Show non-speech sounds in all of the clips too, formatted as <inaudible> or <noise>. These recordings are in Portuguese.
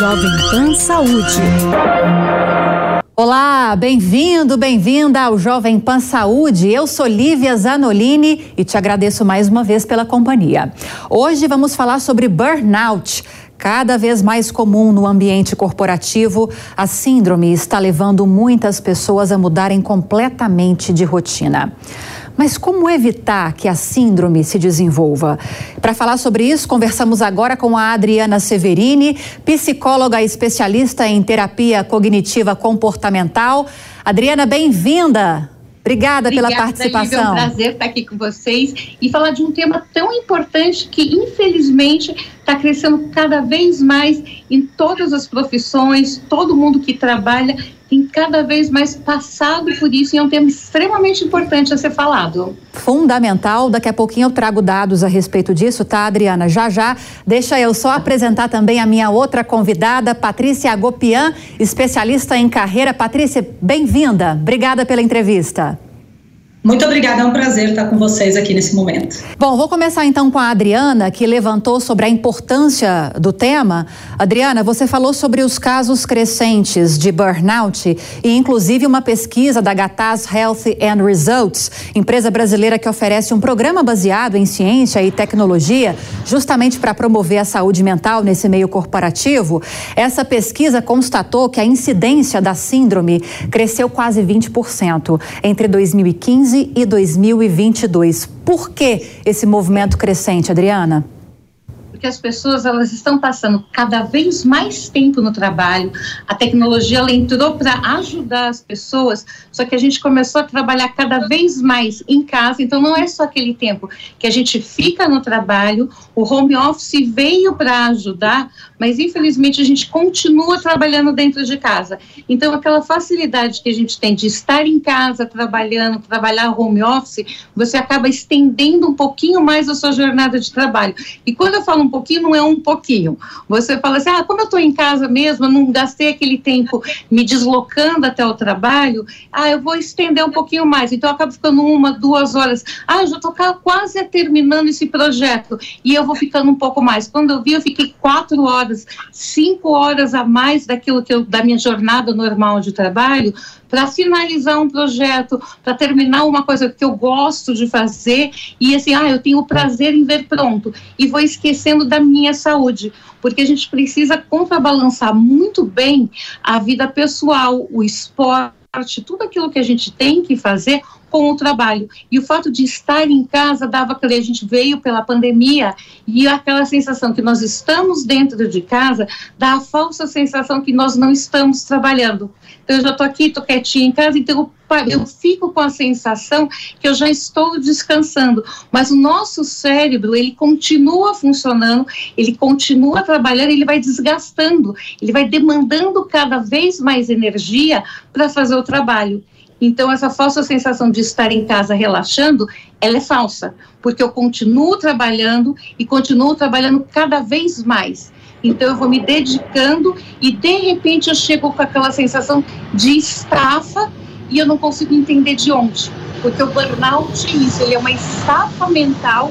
Jovem Pan Saúde. Olá, bem-vindo, bem-vinda ao Jovem Pan Saúde. Eu sou Lívia Zanolini e te agradeço mais uma vez pela companhia. Hoje vamos falar sobre burnout. Cada vez mais comum no ambiente corporativo, a síndrome está levando muitas pessoas a mudarem completamente de rotina. Mas como evitar que a síndrome se desenvolva? Para falar sobre isso, conversamos agora com a Adriana Severini, psicóloga especialista em terapia cognitiva comportamental. Adriana, bem-vinda. Obrigada, Obrigada pela participação. Lívia, é um prazer estar aqui com vocês e falar de um tema tão importante que, infelizmente, está crescendo cada vez mais em todas as profissões, todo mundo que trabalha tem cada vez mais passado por isso e é um tema extremamente importante a ser falado. Fundamental, daqui a pouquinho eu trago dados a respeito disso, tá, Adriana? Já já, deixa eu só apresentar também a minha outra convidada, Patrícia Agopian, especialista em carreira. Patrícia, bem-vinda. Obrigada pela entrevista. Muito obrigada, é um prazer estar com vocês aqui nesse momento. Bom, vou começar então com a Adriana, que levantou sobre a importância do tema. Adriana, você falou sobre os casos crescentes de burnout e inclusive uma pesquisa da Gataz Health and Results, empresa brasileira que oferece um programa baseado em ciência e tecnologia, justamente para promover a saúde mental nesse meio corporativo. Essa pesquisa constatou que a incidência da síndrome cresceu quase 20% entre 2015 2015 e 2022. Por que esse movimento crescente, Adriana? Porque as pessoas elas estão passando cada vez mais tempo no trabalho. A tecnologia ela entrou para ajudar as pessoas, só que a gente começou a trabalhar cada vez mais em casa. Então não é só aquele tempo que a gente fica no trabalho. O home office veio para ajudar, mas infelizmente a gente continua trabalhando dentro de casa. Então aquela facilidade que a gente tem de estar em casa trabalhando, trabalhar home office, você acaba estendendo um pouquinho mais a sua jornada de trabalho. E quando eu falo um pouquinho, não é um pouquinho. Você fala assim, ah, como eu estou em casa mesmo, eu não gastei aquele tempo me deslocando até o trabalho, ah, eu vou estender um pouquinho mais. Então, eu acabo ficando uma, duas horas. Ah, eu já estou quase terminando esse projeto e eu vou ficando um pouco mais. Quando eu vi, eu fiquei quatro horas, cinco horas a mais daquilo que eu, da minha jornada normal de trabalho, para finalizar um projeto, para terminar uma coisa que eu gosto de fazer e assim, ah, eu tenho prazer em ver pronto e vou esquecendo da minha saúde, porque a gente precisa contrabalançar muito bem a vida pessoal, o esporte, tudo aquilo que a gente tem que fazer com o trabalho. E o fato de estar em casa dava aquele, a gente veio pela pandemia e aquela sensação que nós estamos dentro de casa dá a falsa sensação que nós não estamos trabalhando. Então, eu já estou aqui, estou quietinha em casa, então eu fico com a sensação que eu já estou descansando, mas o nosso cérebro, ele continua funcionando, ele continua trabalhando, ele vai desgastando, ele vai demandando cada vez mais energia para fazer o trabalho. Então, essa falsa sensação de estar em casa relaxando, ela é falsa, porque eu continuo trabalhando e continuo trabalhando cada vez mais. Então, eu vou me dedicando e, de repente, eu chego com aquela sensação de estafa e eu não consigo entender de onde. Porque o burnout é isso, ele é uma estafa mental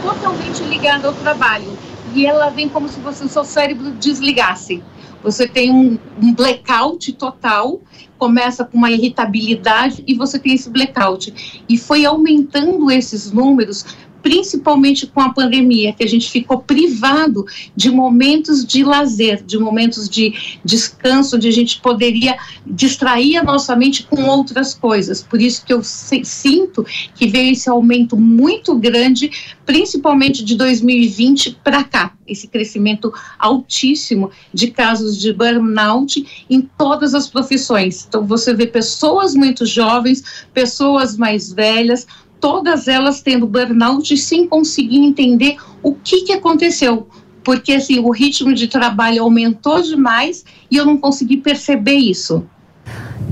totalmente ligada ao trabalho. E ela vem como se você, o seu cérebro desligasse. Você tem um, um blackout total, começa com uma irritabilidade e você tem esse blackout. E foi aumentando esses números principalmente com a pandemia, que a gente ficou privado de momentos de lazer, de momentos de descanso, onde a gente poderia distrair a nossa mente com outras coisas. Por isso que eu sinto que veio esse aumento muito grande, principalmente de 2020 para cá, esse crescimento altíssimo de casos de burnout em todas as profissões. Então você vê pessoas muito jovens, pessoas mais velhas, todas elas tendo burnout sem conseguir entender o que, que aconteceu. Porque assim, o ritmo de trabalho aumentou demais e eu não consegui perceber isso.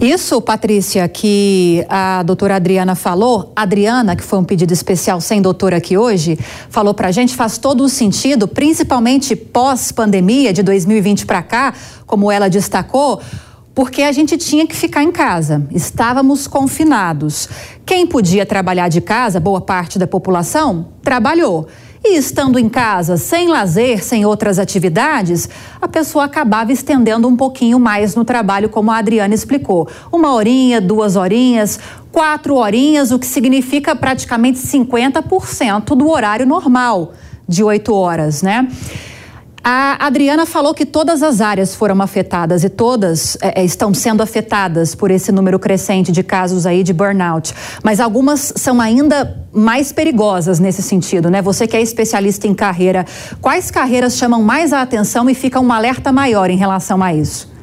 Isso, Patrícia, que a doutora Adriana falou, Adriana, que foi um pedido especial sem doutora aqui hoje, falou para a gente, faz todo o sentido, principalmente pós-pandemia de 2020 para cá, como ela destacou, porque a gente tinha que ficar em casa, estávamos confinados. Quem podia trabalhar de casa, boa parte da população, trabalhou. E estando em casa, sem lazer, sem outras atividades, a pessoa acabava estendendo um pouquinho mais no trabalho, como a Adriana explicou. Uma horinha, duas horinhas, quatro horinhas, o que significa praticamente 50% do horário normal de oito horas, né? A Adriana falou que todas as áreas foram afetadas e todas é, é, estão sendo afetadas por esse número crescente de casos aí de burnout. Mas algumas são ainda mais perigosas nesse sentido, né? Você que é especialista em carreira, quais carreiras chamam mais a atenção e fica um alerta maior em relação a isso?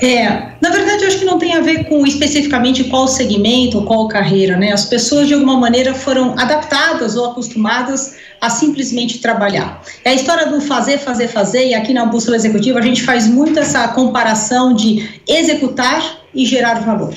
É, na verdade, eu acho que não tem a ver com especificamente qual segmento ou qual carreira, né? As pessoas, de alguma maneira, foram adaptadas ou acostumadas a simplesmente trabalhar. É a história do fazer, fazer, fazer, e aqui na Bússola Executiva a gente faz muito essa comparação de executar e gerar valor.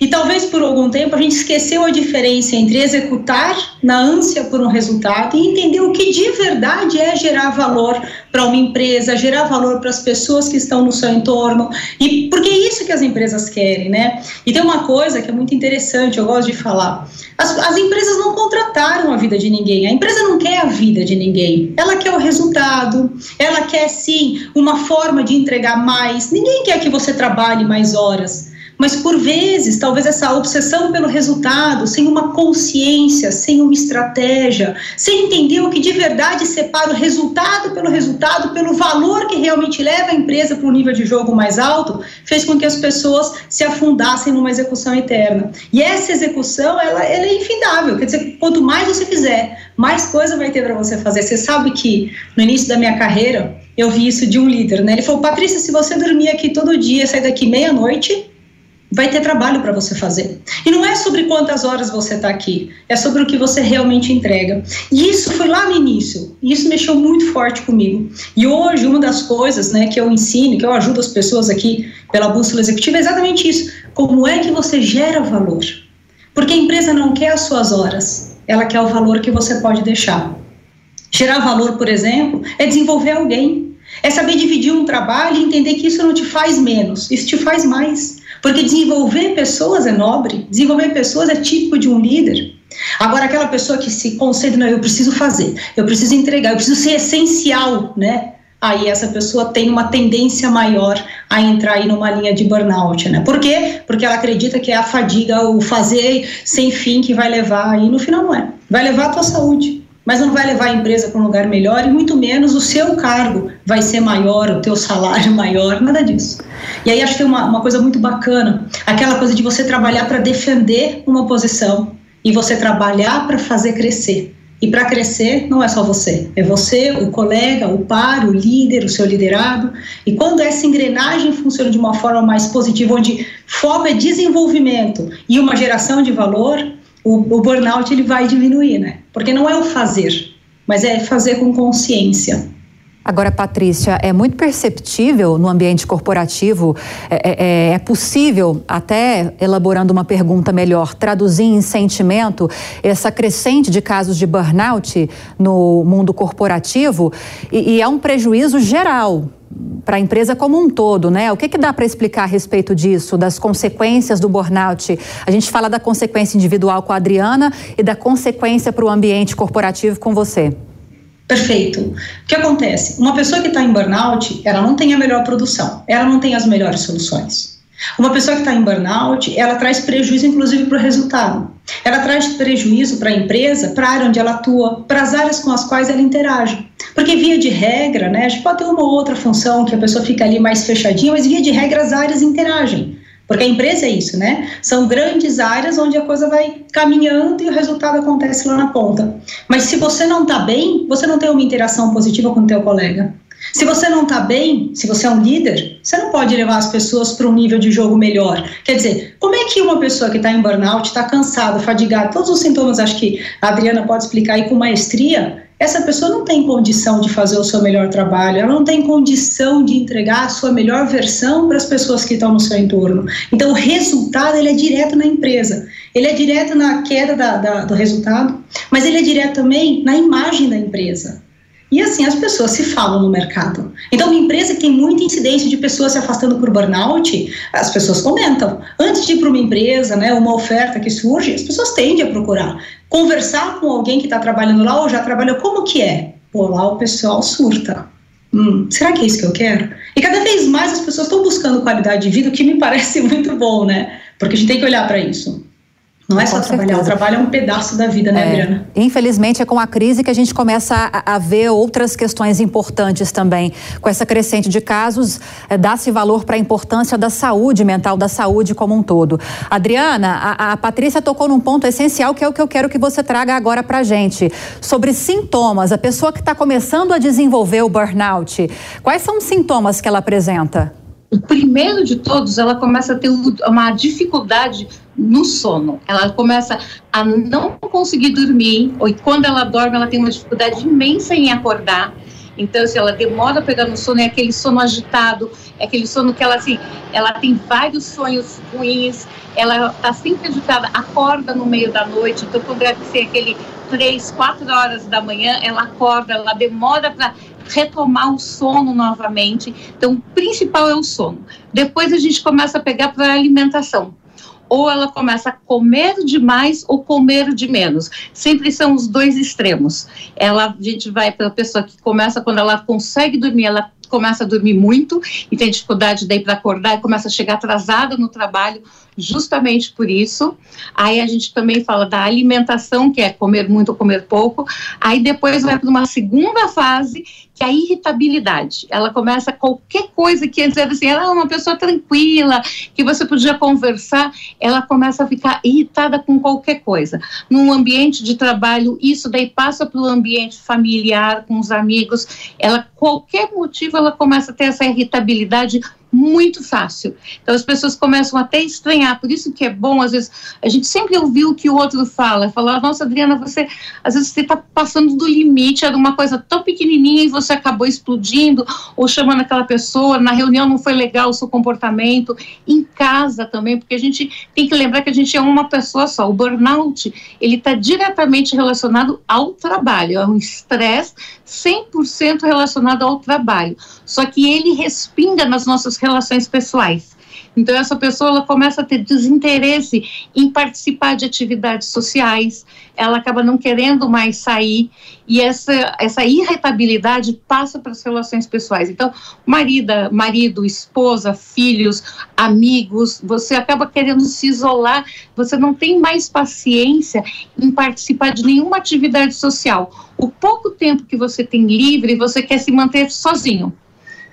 E talvez por algum tempo a gente esqueceu a diferença entre executar na ânsia por um resultado e entender o que de verdade é gerar valor para uma empresa, gerar valor para as pessoas que estão no seu entorno. E porque é isso que as empresas querem, né? E tem uma coisa que é muito interessante, eu gosto de falar. As, as empresas não contrataram a vida de ninguém. A empresa não quer a vida de ninguém. Ela quer o resultado. Ela quer sim uma forma de entregar mais. Ninguém quer que você trabalhe mais horas. Mas por vezes, talvez essa obsessão pelo resultado, sem uma consciência, sem uma estratégia, sem entender o que de verdade separa o resultado pelo resultado, pelo valor que realmente leva a empresa para um nível de jogo mais alto, fez com que as pessoas se afundassem numa execução eterna. E essa execução, ela, ela é infindável. Quer dizer, quanto mais você fizer, mais coisa vai ter para você fazer. Você sabe que no início da minha carreira, eu vi isso de um líder, né? Ele falou: Patrícia, se você dormir aqui todo dia, sair daqui meia-noite, vai ter trabalho para você fazer. E não é sobre quantas horas você está aqui, é sobre o que você realmente entrega. E isso foi lá no início, e isso mexeu muito forte comigo. E hoje, uma das coisas né, que eu ensino, que eu ajudo as pessoas aqui pela bússola executiva, é exatamente isso: como é que você gera valor? Porque a empresa não quer as suas horas, ela quer o valor que você pode deixar. Gerar valor, por exemplo, é desenvolver alguém. É saber dividir um trabalho e entender que isso não te faz menos, isso te faz mais. Porque desenvolver pessoas é nobre, desenvolver pessoas é típico de um líder. Agora, aquela pessoa que se concentra, não, eu preciso fazer, eu preciso entregar, eu preciso ser essencial, né? Aí essa pessoa tem uma tendência maior a entrar aí numa linha de burnout, né? Por quê? Porque ela acredita que é a fadiga, o fazer sem fim que vai levar aí, no final não é. Vai levar a tua saúde mas não vai levar a empresa para um lugar melhor e muito menos o seu cargo vai ser maior, o teu salário <laughs> maior, nada disso. E aí acho que tem uma, uma coisa muito bacana, aquela coisa de você trabalhar para defender uma posição e você trabalhar para fazer crescer. E para crescer não é só você, é você, o colega, o par, o líder, o seu liderado. E quando essa engrenagem funciona de uma forma mais positiva, onde foco é desenvolvimento e uma geração de valor, o, o burnout ele vai diminuir, né? Porque não é o fazer, mas é fazer com consciência. Agora, Patrícia, é muito perceptível no ambiente corporativo, é, é, é, possível, até elaborando uma pergunta melhor, traduzir em sentimento essa crescente de casos de burnout no mundo corporativo e, e é um prejuízo geral para a empresa como um todo, né? O que, que dá para explicar a respeito disso, das consequências do burnout? A gente fala da consequência individual com a Adriana e da consequência para o ambiente corporativo com você. Perfeito. O que acontece? Uma pessoa que está em burnout, ela não tem a melhor produção, ela não tem as melhores soluções. Uma pessoa que está em burnout, ela traz prejuízo, inclusive, para o resultado. Ela traz prejuízo para a empresa, para a área onde ela atua, para as áreas com as quais ela interage. Porque, via de regra, né, a gente pode ter uma ou outra função que a pessoa fica ali mais fechadinha, mas, via de regra, as áreas interagem. Porque a empresa é isso, né? São grandes áreas onde a coisa vai caminhando e o resultado acontece lá na ponta. Mas se você não está bem, você não tem uma interação positiva com o teu colega. Se você não está bem, se você é um líder, você não pode levar as pessoas para um nível de jogo melhor. Quer dizer, como é que uma pessoa que está em burnout, está cansada, fadigada, todos os sintomas, acho que a Adriana pode explicar aí com maestria, essa pessoa não tem condição de fazer o seu melhor trabalho, ela não tem condição de entregar a sua melhor versão para as pessoas que estão no seu entorno. Então, o resultado ele é direto na empresa, ele é direto na queda da, da, do resultado, mas ele é direto também na imagem da empresa. E assim as pessoas se falam no mercado. Então, uma empresa que tem muita incidência de pessoas se afastando por burnout, as pessoas comentam. Antes de ir para uma empresa, né, uma oferta que surge, as pessoas tendem a procurar. Conversar com alguém que está trabalhando lá ou já trabalhou, como que é? Pô, lá o pessoal surta. Hum, será que é isso que eu quero? E cada vez mais as pessoas estão buscando qualidade de vida, o que me <laughs> parece muito bom, né? Porque a gente tem que olhar para isso. Não é só com trabalhar, certeza. o trabalho é um pedaço da vida, né, é, Adriana? Infelizmente, é com a crise que a gente começa a, a ver outras questões importantes também. Com essa crescente de casos, é, dá-se valor para a importância da saúde mental, da saúde como um todo. Adriana, a, a, Patrícia tocou num ponto essencial que é o que eu quero que você traga agora para a gente. Sobre sintomas, a pessoa que está começando a desenvolver o burnout, quais são os sintomas que ela apresenta? O primeiro de todos, ela começa a ter uma dificuldade no sono. Ela começa a não conseguir dormir, ou quando ela dorme, ela tem uma dificuldade imensa em acordar. Então, se ela demora a pegar no sono, é aquele sono agitado, é aquele sono que ela, assim, ela tem vários sonhos ruins, ela está sempre agitada, acorda no meio da noite, então quando deve ser aquele três, quatro horas da manhã, ela acorda, ela demora para retomar o sono novamente. Então, o principal é o sono. Depois a gente começa a pegar para a alimentação ou ela começa a comer demais ou comer de menos. Sempre são os dois extremos. Ela, a gente vai para a pessoa que começa quando ela consegue dormir, ela começa a dormir muito e tem dificuldade daí para acordar começa a chegar atrasada no trabalho, justamente por isso. Aí a gente também fala da alimentação, que é comer muito ou comer pouco. Aí depois vai para uma segunda fase, que é a irritabilidade. Ela começa qualquer coisa que antes era assim, ela é uma pessoa tranquila, que você podia conversar, ela começa a ficar irritada com qualquer coisa. Num ambiente de trabalho, isso daí passa para o ambiente familiar, com os amigos, ela qualquer motivo ela começa a ter essa irritabilidade muito fácil. Então as pessoas começam até a estranhar, por isso que é bom, às vezes, a gente sempre ouviu o que o outro fala, falar, nossa, Adriana, você, às vezes você está passando do limite, era uma coisa tão pequenininha e você acabou explodindo, ou chamando aquela pessoa, na reunião não foi legal o seu comportamento, em casa também, porque a gente tem que lembrar que a gente é uma pessoa só, o burnout, ele está diretamente relacionado ao trabalho, é um estresse 100% relacionado ao trabalho, só que ele respinga nas nossas relações pessoais. Então essa pessoa ela começa a ter desinteresse em participar de atividades sociais, ela acaba não querendo mais sair e essa essa irritabilidade passa para as relações pessoais. Então, marido, marido, esposa, filhos, amigos, você acaba querendo se isolar, você não tem mais paciência em participar de nenhuma atividade social. O pouco tempo que você tem livre, você quer se manter sozinho.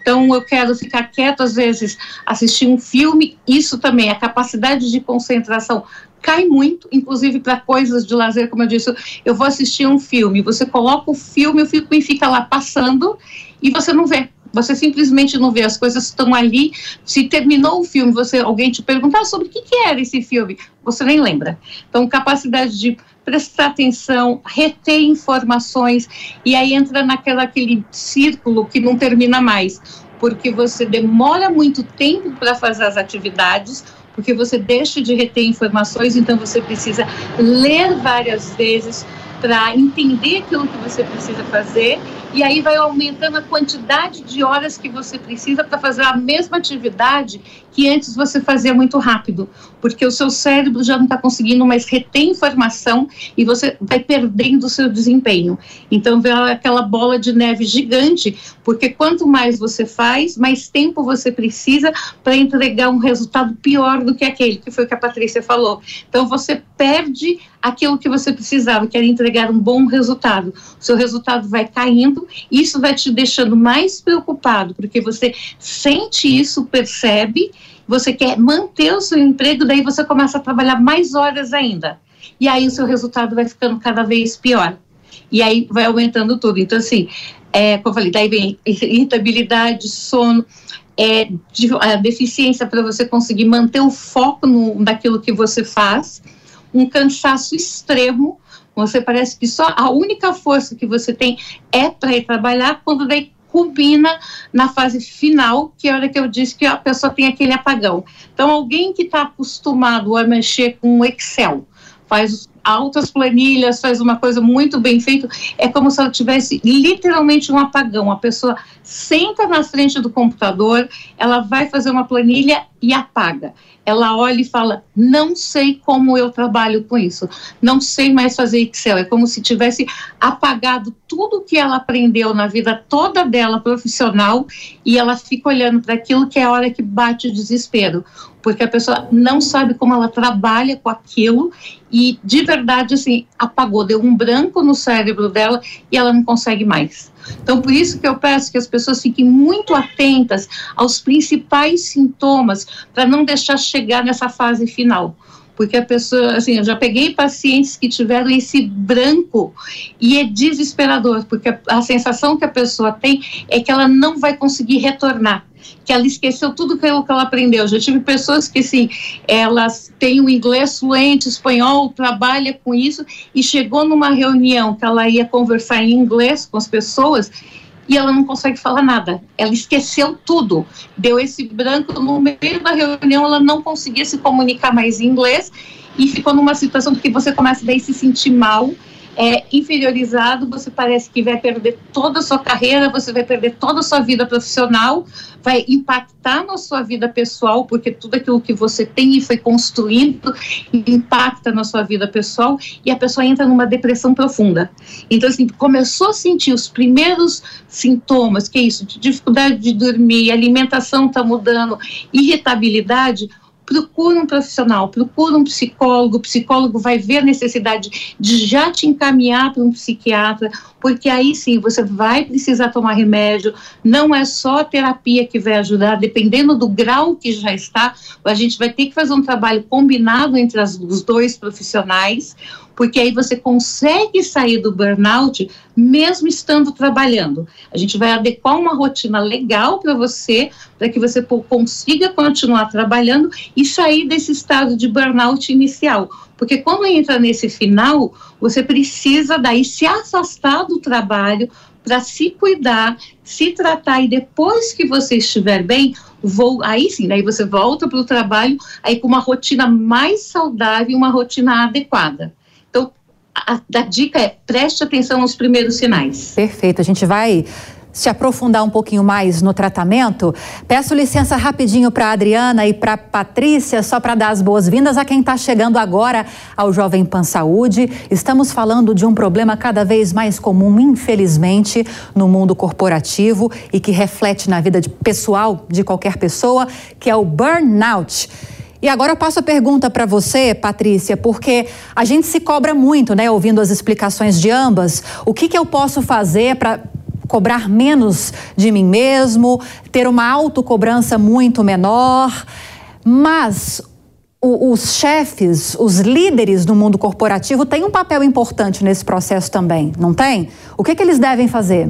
Então, eu quero ficar quieto, às vezes, assistir um filme. Isso também, a capacidade de concentração cai muito, inclusive para coisas de lazer, como eu disse, eu vou assistir um filme, você coloca o filme, o filme fica lá passando e você não vê. Você simplesmente não vê, as coisas estão ali. Se terminou o filme, você alguém te perguntar sobre o que, que era esse filme, você nem lembra. Então, capacidade de prestar atenção, reter informações, e aí entra naquela aquele círculo que não termina mais, porque você demora muito tempo para fazer as atividades, porque você deixa de reter informações, então você precisa ler várias vezes para entender aquilo que você precisa fazer e aí vai aumentando a quantidade de horas que você precisa para fazer a mesma atividade que antes você fazia muito rápido, porque o seu cérebro já não está conseguindo mais reter informação e você vai perdendo o seu desempenho. Então vem aquela bola de neve gigante, porque quanto mais você faz, mais tempo você precisa para entregar um resultado pior do que aquele, que foi o que a Patrícia falou. Então você perde aquilo que você precisava, que era entregar um bom resultado. O seu resultado vai caindo, isso vai te deixando mais preocupado, porque você sente isso, percebe, você quer manter o seu emprego, daí você começa a trabalhar mais horas ainda. E aí o seu resultado vai ficando cada vez pior. E aí vai aumentando tudo. Então, assim, é, como eu falei, daí vem irritabilidade, sono, é, a deficiência para você conseguir manter o foco no, naquilo que você faz um cansaço extremo. Você parece que só a única força que você tem é para ir trabalhar quando daí culmina na fase final, que é a hora que eu disse que a pessoa tem aquele apagão. Então, alguém que está acostumado a mexer com Excel, faz altas planilhas, faz uma coisa muito bem feita, é como se ela tivesse literalmente um apagão. A pessoa senta na frente do computador, ela vai fazer uma planilha e apaga. Ela olha e fala: Não sei como eu trabalho com isso, não sei mais fazer Excel. É como se tivesse apagado tudo que ela aprendeu na vida toda dela profissional e ela fica olhando para aquilo que é a hora que bate o desespero porque a pessoa não sabe como ela trabalha com aquilo e de verdade assim apagou, deu um branco no cérebro dela e ela não consegue mais. Então por isso que eu peço que as pessoas fiquem muito atentas aos principais sintomas para não deixar chegar nessa fase final porque a pessoa, assim, eu já peguei pacientes que tiveram esse branco e é desesperador, porque a, a, sensação que a pessoa tem é que ela não vai conseguir retornar que ela esqueceu tudo que ela aprendeu. Já tive pessoas que, assim, elas têm o inglês fluente, espanhol, trabalha com isso, e chegou numa reunião que ela ia conversar em inglês com as pessoas, e ela não consegue falar nada. Ela esqueceu tudo. Deu esse branco no meio da reunião, ela não conseguia se comunicar mais em inglês, e ficou numa situação que você começa daí a se sentir mal, é, inferiorizado, você parece que vai perder toda a sua carreira, você vai perder toda a sua vida profissional, vai impactar na sua vida pessoal, porque tudo aquilo que você tem e foi construindo impacta na sua vida pessoal e a pessoa entra numa depressão profunda. Então, assim, começou a sentir os primeiros sintomas, que é isso, de dificuldade de dormir, alimentação está mudando, irritabilidade, procura um profissional, procura um psicólogo, o psicólogo vai ver a necessidade de já te encaminhar para um psiquiatra, porque aí sim você vai precisar tomar remédio, não é só a terapia que vai ajudar, dependendo do grau que já está, a gente vai ter que fazer um trabalho combinado entre as, os dois profissionais, porque aí você consegue sair do burnout mesmo estando trabalhando. A gente vai adequar uma rotina legal para você, para que você consiga continuar trabalhando e sair desse estado de burnout inicial. Porque quando entra nesse final, você precisa daí se afastar do trabalho para se cuidar, se tratar e depois que você estiver bem, vou, aí sim, aí você volta para o trabalho aí com uma rotina mais saudável, uma rotina adequada a, a dica é preste atenção nos primeiros sinais. Perfeito. A gente vai se aprofundar um pouquinho mais no tratamento, peço licença rapidinho para Adriana e para Patrícia, só para dar as boas-vindas a quem está chegando agora ao Jovem Pan Saúde. Estamos falando de um problema cada vez mais comum, infelizmente, no mundo corporativo e que reflete na vida de, pessoal de qualquer pessoa, que é o burnout. E agora eu passo a pergunta para você, Patrícia, porque a gente se cobra muito, né, ouvindo as explicações de ambas. O que, que eu posso fazer para cobrar menos de mim mesmo, ter uma autocobrança muito menor? Mas os chefes, os líderes do mundo corporativo têm um papel importante nesse processo também, não tem? O que, que eles devem fazer?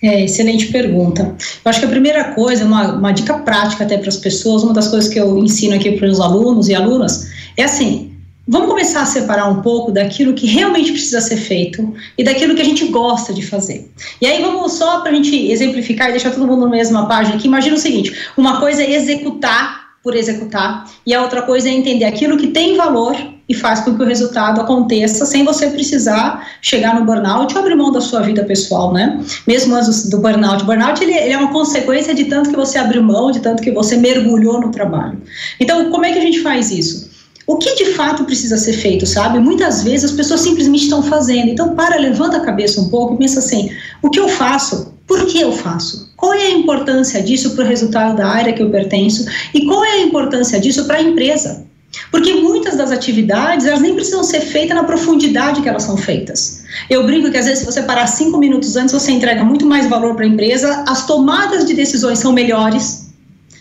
É, excelente pergunta. Eu acho que a primeira coisa, uma, uma dica prática até para as pessoas, uma das coisas que eu ensino aqui para os alunos e alunas, é assim: vamos começar a separar um pouco daquilo que realmente precisa ser feito e daquilo que a gente gosta de fazer. E aí vamos só para a gente exemplificar e deixar todo mundo na mesma página aqui. Imagina o seguinte: uma coisa é executar por executar e a outra coisa é entender aquilo que tem valor e faz com que o resultado aconteça sem você precisar chegar no burnout ou abrir mão da sua vida pessoal, né? Mesmo antes do burnout. O burnout ele, ele, é uma consequência de tanto que você abriu mão, de tanto que você mergulhou no trabalho. Então, como é que a gente faz isso? O que de fato precisa ser feito, sabe? Muitas vezes as pessoas simplesmente estão fazendo. Então, para, levanta a cabeça um pouco e pensa assim: o que eu faço? Por que eu faço? Qual é a importância disso para o resultado da área que eu pertenço? E qual é a importância disso para a empresa? Porque muitas das atividades, elas nem precisam ser feitas na profundidade que elas são feitas. Eu brinco que às vezes se você parar cinco minutos antes, você entrega muito mais valor para a empresa, as tomadas de decisões são melhores,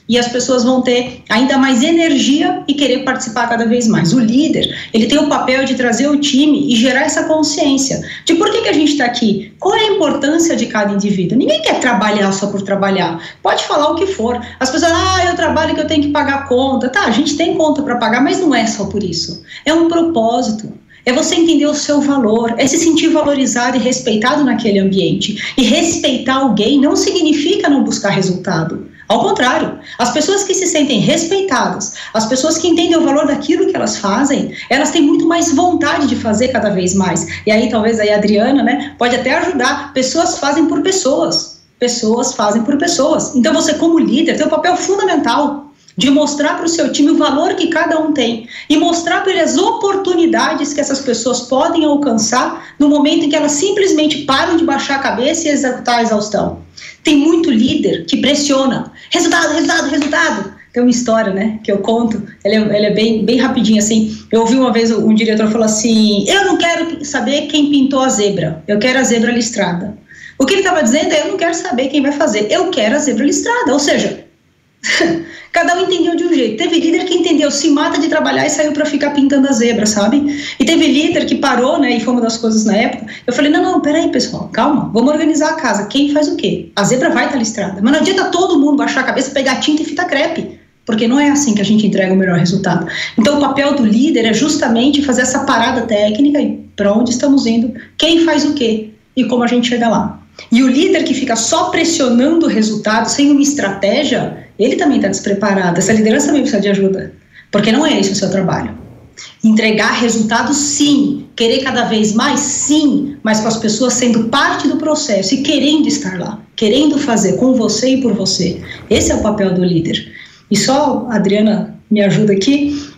e as pessoas vão ter ainda mais energia e querer participar cada vez mais. O líder, ele tem o papel de trazer o time e gerar essa consciência de por que, que a gente está aqui, qual é a importância de cada indivíduo. Ninguém quer trabalhar só por trabalhar, pode falar o que for. As pessoas, ah, eu trabalho que eu tenho que pagar conta. Tá, a gente tem conta para pagar, mas não é só por isso. É um propósito. É você entender o seu valor, é se sentir valorizado e respeitado naquele ambiente. E respeitar alguém não significa não buscar resultado. Ao contrário, as pessoas que se sentem respeitadas, as pessoas que entendem o valor daquilo que elas fazem, elas têm muito mais vontade de fazer cada vez mais. E aí talvez aí a Adriana, né, pode até ajudar. Pessoas fazem por pessoas. Pessoas fazem por pessoas. Então você como líder tem um papel fundamental de mostrar para o seu time o valor que cada um tem e mostrar para ele as oportunidades que essas pessoas podem alcançar no momento em que elas simplesmente param de baixar a cabeça e executar a exaustão. Tem muito líder que pressiona. Resultado, resultado, resultado. Tem uma história, né, que eu conto, ela é, ela é bem, bem rapidinha, assim. Eu ouvi uma vez um diretor falar assim: Eu não quero saber quem pintou a zebra, eu quero a zebra listrada. O que ele estava dizendo é: Eu não quero saber quem vai fazer, eu quero a zebra listrada. Ou seja, <laughs> Cada um entendeu de um jeito. Teve líder que entendeu, se mata de trabalhar e saiu para ficar pintando a zebra, sabe? E teve líder que parou, né? E foi uma das coisas na época. Eu falei: não, não, peraí, pessoal, calma, vamos organizar a casa. Quem faz o quê? A zebra vai estar listrada. Mas não adianta todo mundo baixar a cabeça, pegar tinta e fita crepe. Porque não é assim que a gente entrega o melhor resultado. Então, o papel do líder é justamente fazer essa parada técnica e para onde estamos indo, quem faz o quê e como a gente chega lá. E o líder que fica só pressionando o resultado sem uma estratégia, ele também está despreparado. Essa liderança também precisa de ajuda, porque não é esse o seu trabalho. Entregar resultados, sim. Querer cada vez mais, sim. Mas com as pessoas sendo parte do processo e querendo estar lá, querendo fazer com você e por você. Esse é o papel do líder. E só, Adriana, me ajuda aqui.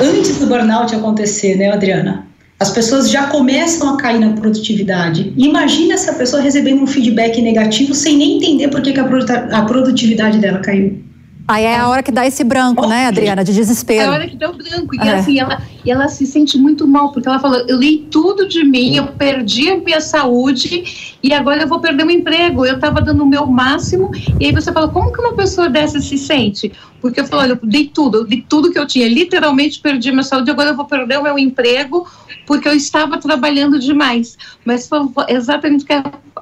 Antes do burnout acontecer, né, Adriana? As pessoas já começam a cair na produtividade. Imagina essa pessoa recebendo um feedback negativo sem nem entender por que, que a produtividade dela caiu. Aí é a hora que dá esse branco, né, Adriana, de desespero. É a hora que dá o branco. E é. assim, ela, e ela se sente muito mal, porque ela falou: eu li tudo de mim, eu perdi a minha saúde e agora eu vou perder o emprego. Eu estava dando o meu máximo. E aí você fala: como que uma pessoa dessa se sente? Porque eu falo: olha, eu dei tudo, eu dei tudo que eu tinha, literalmente perdi a minha saúde, agora eu vou perder o meu emprego porque eu estava trabalhando demais. Mas foi exatamente o que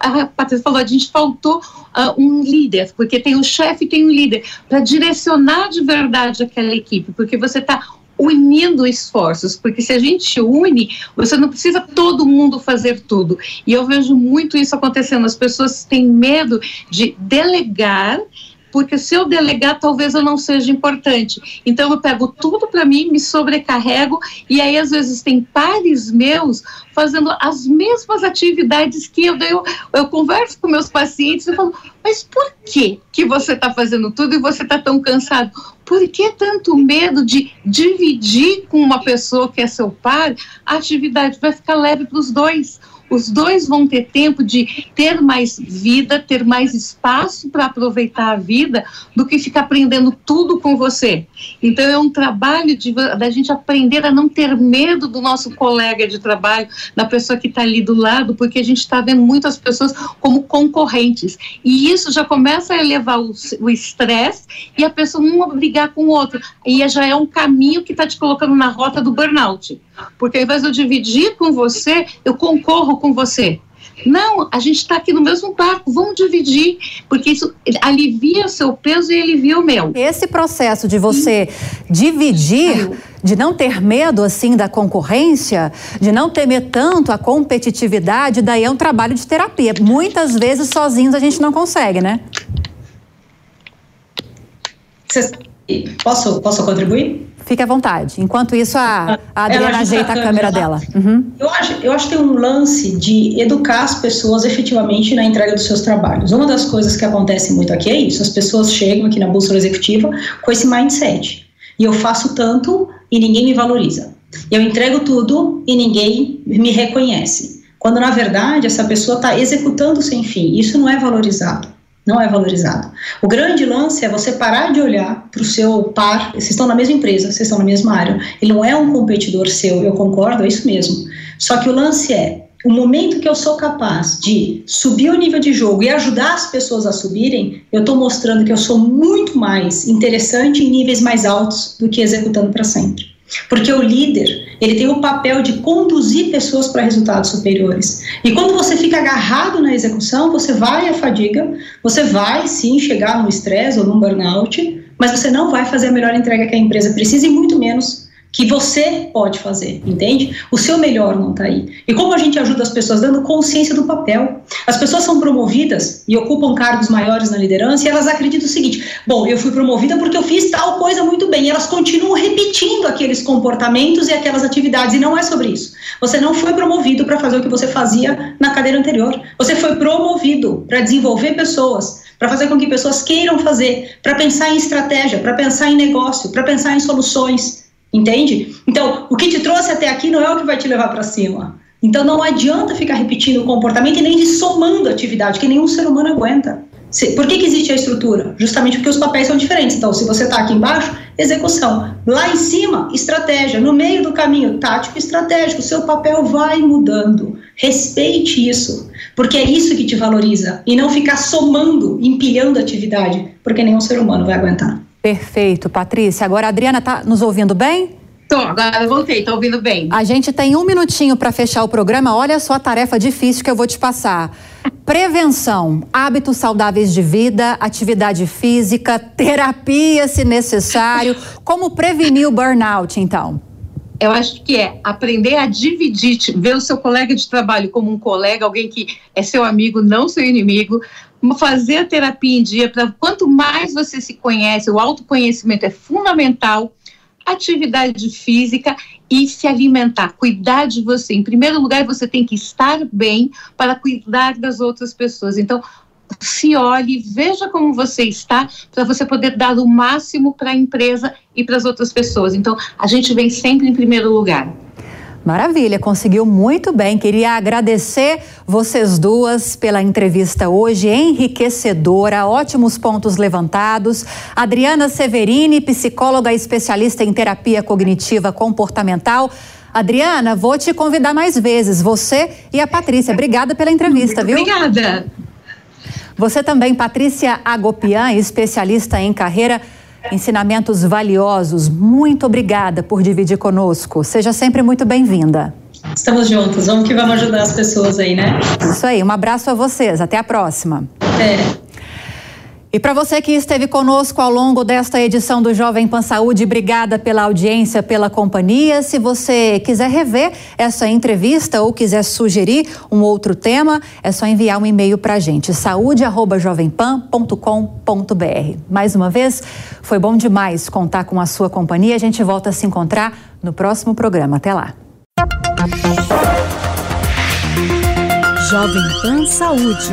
a, Patrícia falou: a gente faltou uh, um líder, porque tem um chefe e tem um líder, para direcionar de verdade aquela equipe, porque você está unindo esforços, porque se a gente une, você não precisa todo mundo fazer tudo. E eu vejo muito isso acontecendo. As pessoas têm medo de delegar porque se eu delegar, talvez eu não seja importante. Então eu pego tudo para mim, me sobrecarrego, e aí às vezes tem pares meus fazendo as mesmas atividades que eu, eu, eu converso com meus pacientes e falo, mas por que que você está fazendo tudo e você está tão cansado? Por que tanto medo de dividir com uma pessoa que é seu par? A atividade vai ficar leve para os dois os dois vão ter tempo de ter mais vida, ter mais espaço para aproveitar a vida, do que ficar aprendendo tudo com você. Então, é um trabalho de, da gente aprender a não ter medo do nosso colega de trabalho, da pessoa que está ali do lado, porque a gente está vendo muitas pessoas como concorrentes. E isso já começa a elevar o estresse e a pessoa um brigar com o outro. E já é um caminho que está te colocando na rota do burnout. Porque ao invés de eu dividir com você, eu concorro com você. Não, a gente está aqui no mesmo barco, vamos dividir, porque isso alivia o seu peso e alivia o meu. Esse processo de você dividir, de não ter medo assim da concorrência, de não temer tanto a competitividade, daí é um trabalho de terapia. Muitas vezes sozinhos a gente não consegue, né? Posso, posso contribuir? Fique à vontade. Enquanto isso, a, a Adriana ajeita a câmera, dela. Uhum. Eu, acho, eu acho que tem um lance de educar as pessoas efetivamente na entrega dos seus trabalhos. Uma das coisas que acontece muito aqui é isso: as pessoas chegam aqui na bússola executiva com esse mindset. E eu faço tanto e ninguém me valoriza. Eu entrego tudo e ninguém me reconhece. Quando, na verdade, essa pessoa está executando sem fim. Isso não é valorizado não é valorizado. O grande lance é você parar de olhar para o seu par, vocês estão na mesma empresa, vocês estão na mesma área, ele não é um competidor seu, eu concordo, é isso mesmo. Só que o lance é, o momento que eu sou capaz de subir o nível de jogo e ajudar as pessoas a subirem, eu estou mostrando que eu sou muito mais interessante em níveis mais altos do que executando para sempre. Porque o líder, ele tem o papel de conduzir pessoas para resultados superiores. E quando você fica agarrado na execução, você vai à fadiga, você vai sim chegar no estresse ou no burnout, mas você não vai fazer a melhor entrega que a empresa precisa e muito menos que você pode fazer, entende? O seu melhor não está aí. E como a gente ajuda as pessoas dando consciência do papel? As pessoas são promovidas e ocupam cargos maiores na liderança e elas acreditam o seguinte: bom, eu fui promovida porque eu fiz tal coisa muito bem. E elas continuam repetindo aqueles comportamentos e aquelas atividades. E não é sobre isso. Você não foi promovido para fazer o que você fazia na cadeira anterior. Você foi promovido para desenvolver pessoas, para fazer com que pessoas queiram fazer, para pensar em estratégia, para pensar em negócio, para pensar em soluções. Entende? Então, o que te trouxe até aqui não é o que vai te levar para cima. Então, não adianta ficar repetindo o comportamento e nem somando atividade, que nenhum ser humano aguenta. Por que, que existe a estrutura? Justamente porque os papéis são diferentes. Então, se você está aqui embaixo, execução. Lá em cima, estratégia. No meio do caminho, tático e estratégico. Seu papel vai mudando. Respeite isso, porque é isso que te valoriza. E não ficar somando, empilhando atividade, porque nenhum ser humano vai aguentar. Perfeito, Patrícia. Agora a Adriana está nos ouvindo bem? Tô, agora eu voltei, tô ouvindo bem. A gente tem um minutinho para fechar o programa. Olha só a tarefa difícil que eu vou te passar. Prevenção, hábitos saudáveis de vida, atividade física, terapia se necessário. Como prevenir o burnout, então? Eu acho que é aprender a dividir, ver o seu colega de trabalho como um colega, alguém que é seu amigo, não seu inimigo, fazer a terapia em dia, para quanto mais você se conhece, o autoconhecimento é fundamental atividade física e se alimentar, cuidar de você. Em primeiro lugar, você tem que estar bem para cuidar das outras pessoas. Então, se olhe, veja como você está, para você poder dar o máximo para a empresa e para as outras pessoas. Então, a gente vem sempre em primeiro lugar. Maravilha, conseguiu muito bem. Queria agradecer vocês duas pela entrevista hoje, enriquecedora, ótimos pontos levantados. Adriana Severini, psicóloga especialista em terapia cognitiva comportamental. Adriana, vou te convidar mais vezes, você e a Patrícia. Obrigada pela entrevista, viu? Obrigada. Você também, Patrícia Agopian, especialista em carreira ensinamentos valiosos. Muito obrigada por dividir conosco. Seja sempre muito bem-vinda. Estamos juntos, vamos que vamos ajudar as pessoas aí, né? Isso aí, um abraço a vocês, até a próxima. É. E para você que esteve conosco ao longo desta edição do Jovem Pan Saúde, obrigada pela audiência, pela companhia. Se você quiser rever essa entrevista ou quiser sugerir um outro tema, é só enviar um e-mail para a gente, saúde@jovempan.com.br. Mais uma vez, foi bom demais contar com a sua companhia. A gente volta a se encontrar no próximo programa. Até lá. Jovem Pan Saúde.